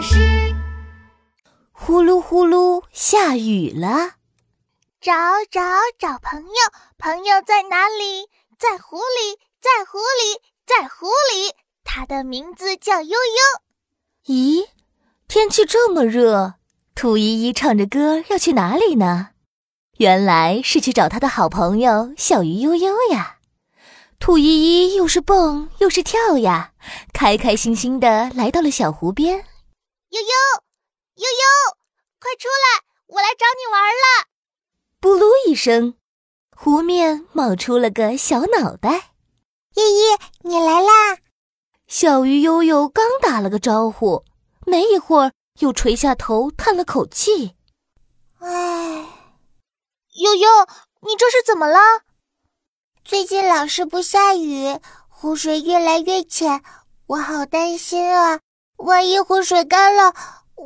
巴士。呼噜呼噜，下雨了。找找找朋友，朋友在哪里？在湖里，在湖里，在湖里。他的名字叫悠悠。咦，天气这么热，兔依依唱着歌要去哪里呢？原来是去找他的好朋友小鱼悠悠呀。兔依依又是蹦又是跳呀，开开心心的来到了小湖边。出来，我来找你玩了。咕噜一声，湖面冒出了个小脑袋。依依，你来啦！小鱼悠悠刚打了个招呼，没一会儿又垂下头叹了口气：“唉，悠悠，你这是怎么了？最近老是不下雨，湖水越来越浅，我好担心啊！万一湖水干了，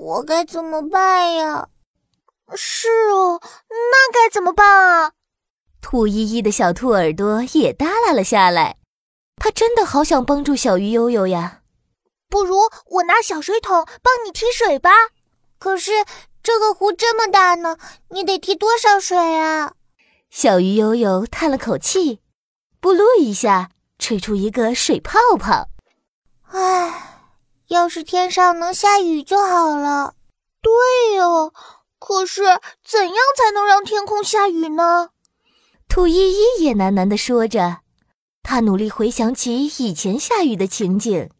我该怎么办呀？”是哦，那该怎么办啊？兔依依的小兔耳朵也耷拉了下来，它真的好想帮助小鱼悠悠呀。不如我拿小水桶帮你提水吧。可是这个湖这么大呢，你得提多少水啊？小鱼悠悠叹了口气，布噜一下吹出一个水泡泡。唉，要是天上能下雨就好了。对哦。可是，怎样才能让天空下雨呢？兔依依也喃喃地说着，她努力回想起以前下雨的情景。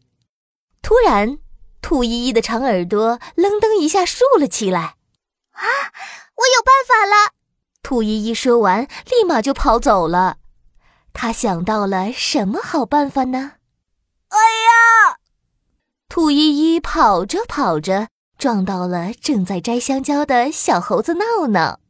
突然，兔依依的长耳朵楞噔一下竖了起来。“啊，我有办法了！”兔依依说完，立马就跑走了。她想到了什么好办法呢？哎呀！兔依依跑着跑着。撞到了正在摘香蕉的小猴子闹闹，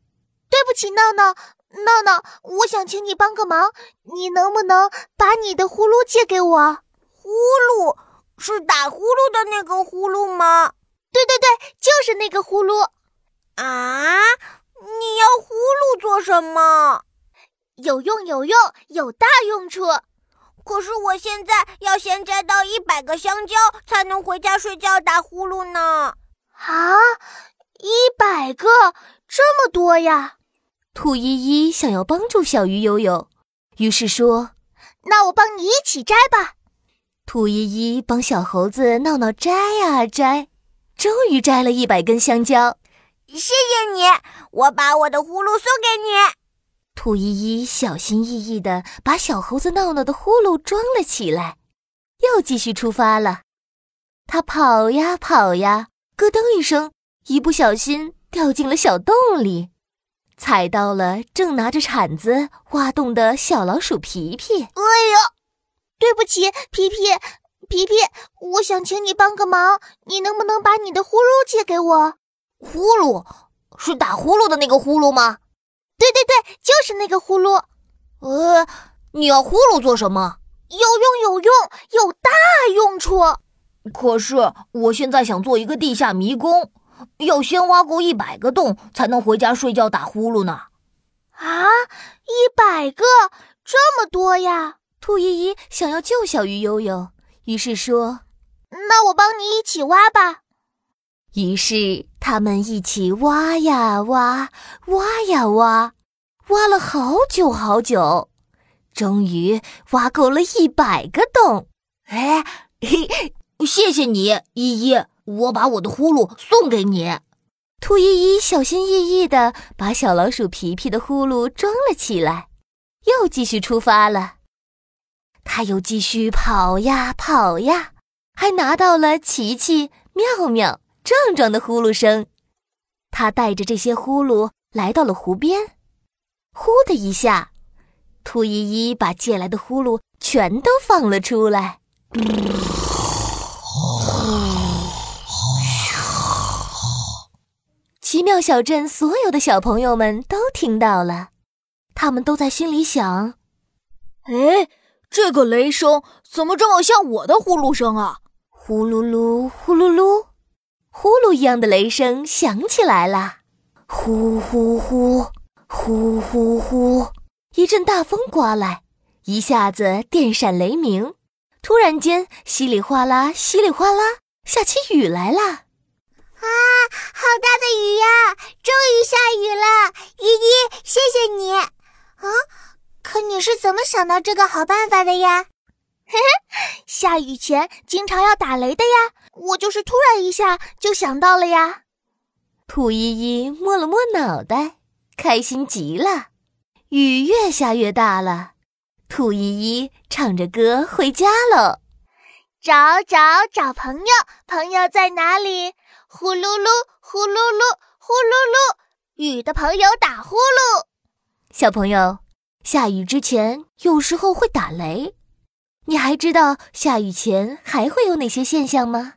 对不起，闹闹，闹闹，我想请你帮个忙，你能不能把你的呼噜借给我？呼噜是打呼噜的那个呼噜吗？对对对，就是那个呼噜。啊，你要呼噜做什么？有用，有用，有大用处。可是我现在要先摘到一百个香蕉，才能回家睡觉打呼噜呢。啊，一百个，这么多呀！兔依依想要帮助小鱼游泳，于是说：“那我帮你一起摘吧。”兔依依帮小猴子闹闹摘呀摘，终于摘了一百根香蕉。谢谢你，我把我的呼噜送给你。兔依依小心翼翼地把小猴子闹闹的呼噜装了起来，又继续出发了。他跑呀跑呀。咯噔一声，一不小心掉进了小洞里，踩到了正拿着铲子挖洞的小老鼠皮皮。哎呀，对不起，皮皮，皮皮，我想请你帮个忙，你能不能把你的呼噜借给我？呼噜是打呼噜的那个呼噜吗？对对对，就是那个呼噜。呃，你要呼噜做什么？有用，有用，有大用处。可是我现在想做一个地下迷宫，要先挖够一百个洞才能回家睡觉打呼噜呢。啊，一百个，这么多呀！兔依依想要救小鱼悠悠，于是说：“那我帮你一起挖吧。”于是他们一起挖呀挖，挖呀挖，挖了好久好久，终于挖够了一百个洞。哎，嘿。谢谢你，依依，我把我的呼噜送给你。兔依依小心翼翼地把小老鼠皮皮的呼噜装了起来，又继续出发了。他又继续跑呀跑呀，还拿到了奇奇、妙妙、壮壮的呼噜声。他带着这些呼噜来到了湖边，呼的一下，兔依依把借来的呼噜全都放了出来。奇妙小镇所有的小朋友们都听到了，他们都在心里想：“哎，这个雷声怎么这么像我的呼噜声啊？”呼噜噜，呼噜噜，呼噜一样的雷声响起来了。呼呼呼，呼呼呼，一阵大风刮来，一下子电闪雷鸣，突然间稀里哗啦，稀里哗啦，下起雨来了。啊，好大的雨呀！终于下雨了，依依，谢谢你。啊，可你是怎么想到这个好办法的呀？嘿嘿，下雨前经常要打雷的呀，我就是突然一下就想到了呀。兔依依摸了摸脑袋，开心极了。雨越下越大了，兔依依唱着歌回家喽。找找找朋友，朋友在哪里？呼噜噜，呼噜噜，呼噜噜，雨的朋友打呼噜。小朋友，下雨之前有时候会打雷，你还知道下雨前还会有哪些现象吗？